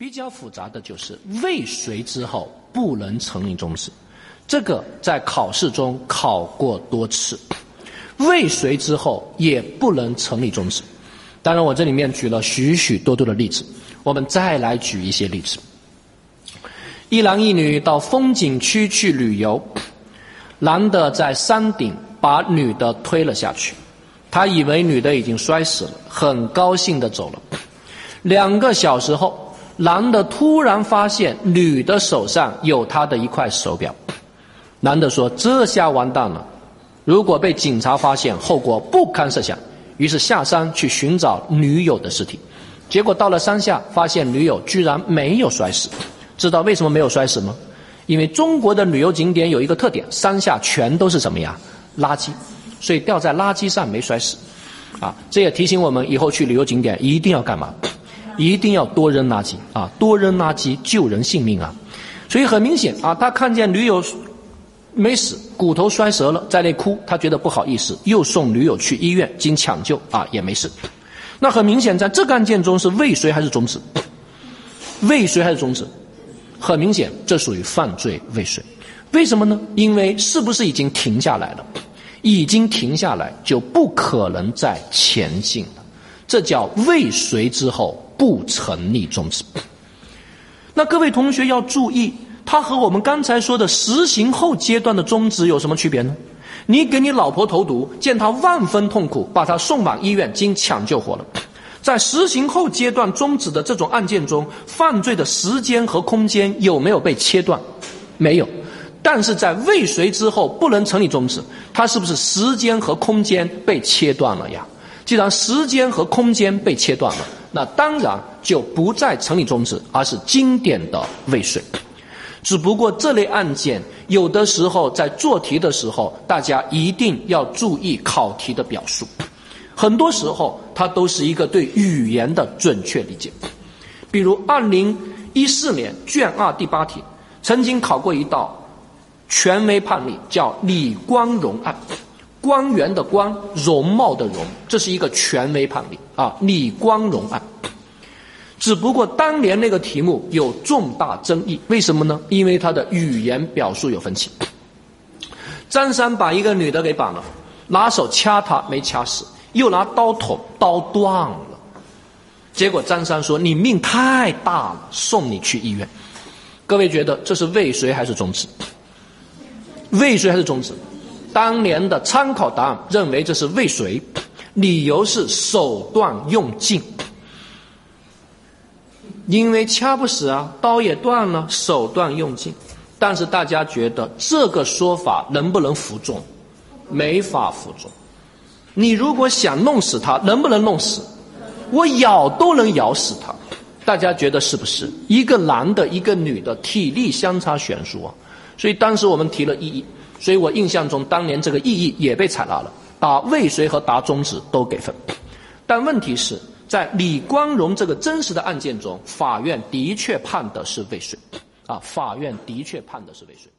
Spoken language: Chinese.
比较复杂的就是未遂之后不能成立终止，这个在考试中考过多次。未遂之后也不能成立终止。当然，我这里面举了许许多多的例子，我们再来举一些例子。一男一女到风景区去旅游，男的在山顶把女的推了下去，他以为女的已经摔死了，很高兴的走了。两个小时后，男的突然发现女的手上有他的一块手表，男的说：“这下完蛋了，如果被警察发现，后果不堪设想。”于是下山去寻找女友的尸体，结果到了山下，发现女友居然没有摔死。知道为什么没有摔死吗？因为中国的旅游景点有一个特点，山下全都是什么呀？垃圾，所以掉在垃圾上没摔死。啊，这也提醒我们以后去旅游景点一定要干嘛？一定要多扔垃圾啊！多扔垃圾救人性命啊！所以很明显啊，他看见女友。没死，骨头摔折了，在那哭，他觉得不好意思，又送女友去医院，经抢救啊也没事。那很明显，在这个案件中是未遂还是终止？未遂还是终止？很明显，这属于犯罪未遂。为什么呢？因为是不是已经停下来了？已经停下来，就不可能再前进了。这叫未遂之后不成立终止。那各位同学要注意。它和我们刚才说的实行后阶段的终止有什么区别呢？你给你老婆投毒，见她万分痛苦，把她送往医院，经抢救活了。在实行后阶段终止的这种案件中，犯罪的时间和空间有没有被切断？没有。但是在未遂之后不能成立终止，它是不是时间和空间被切断了呀？既然时间和空间被切断了，那当然就不再成立中止，而是经典的未遂。只不过这类案件有的时候在做题的时候，大家一定要注意考题的表述。很多时候它都是一个对语言的准确理解。比如二零一四年卷二第八题，曾经考过一道权威判例，叫李光荣案。官员的官，容貌的容，这是一个权威判例啊。李光荣案。只不过当年那个题目有重大争议，为什么呢？因为他的语言表述有分歧。张三把一个女的给绑了，拿手掐她没掐死，又拿刀捅，刀断了。结果张三说：“你命太大了，送你去医院。”各位觉得这是未遂还是终止？未遂还是终止？当年的参考答案认为这是未遂，理由是手段用尽。因为掐不死啊，刀也断了，手段用尽。但是大家觉得这个说法能不能服众？没法服众。你如果想弄死他，能不能弄死？我咬都能咬死他。大家觉得是不是？一个男的，一个女的，体力相差悬殊啊。所以当时我们提了异议，所以我印象中当年这个异议也被采纳了，答未遂和答终止都给分。但问题是。在李光荣这个真实的案件中，法院的确判的是未遂，啊，法院的确判的是未遂。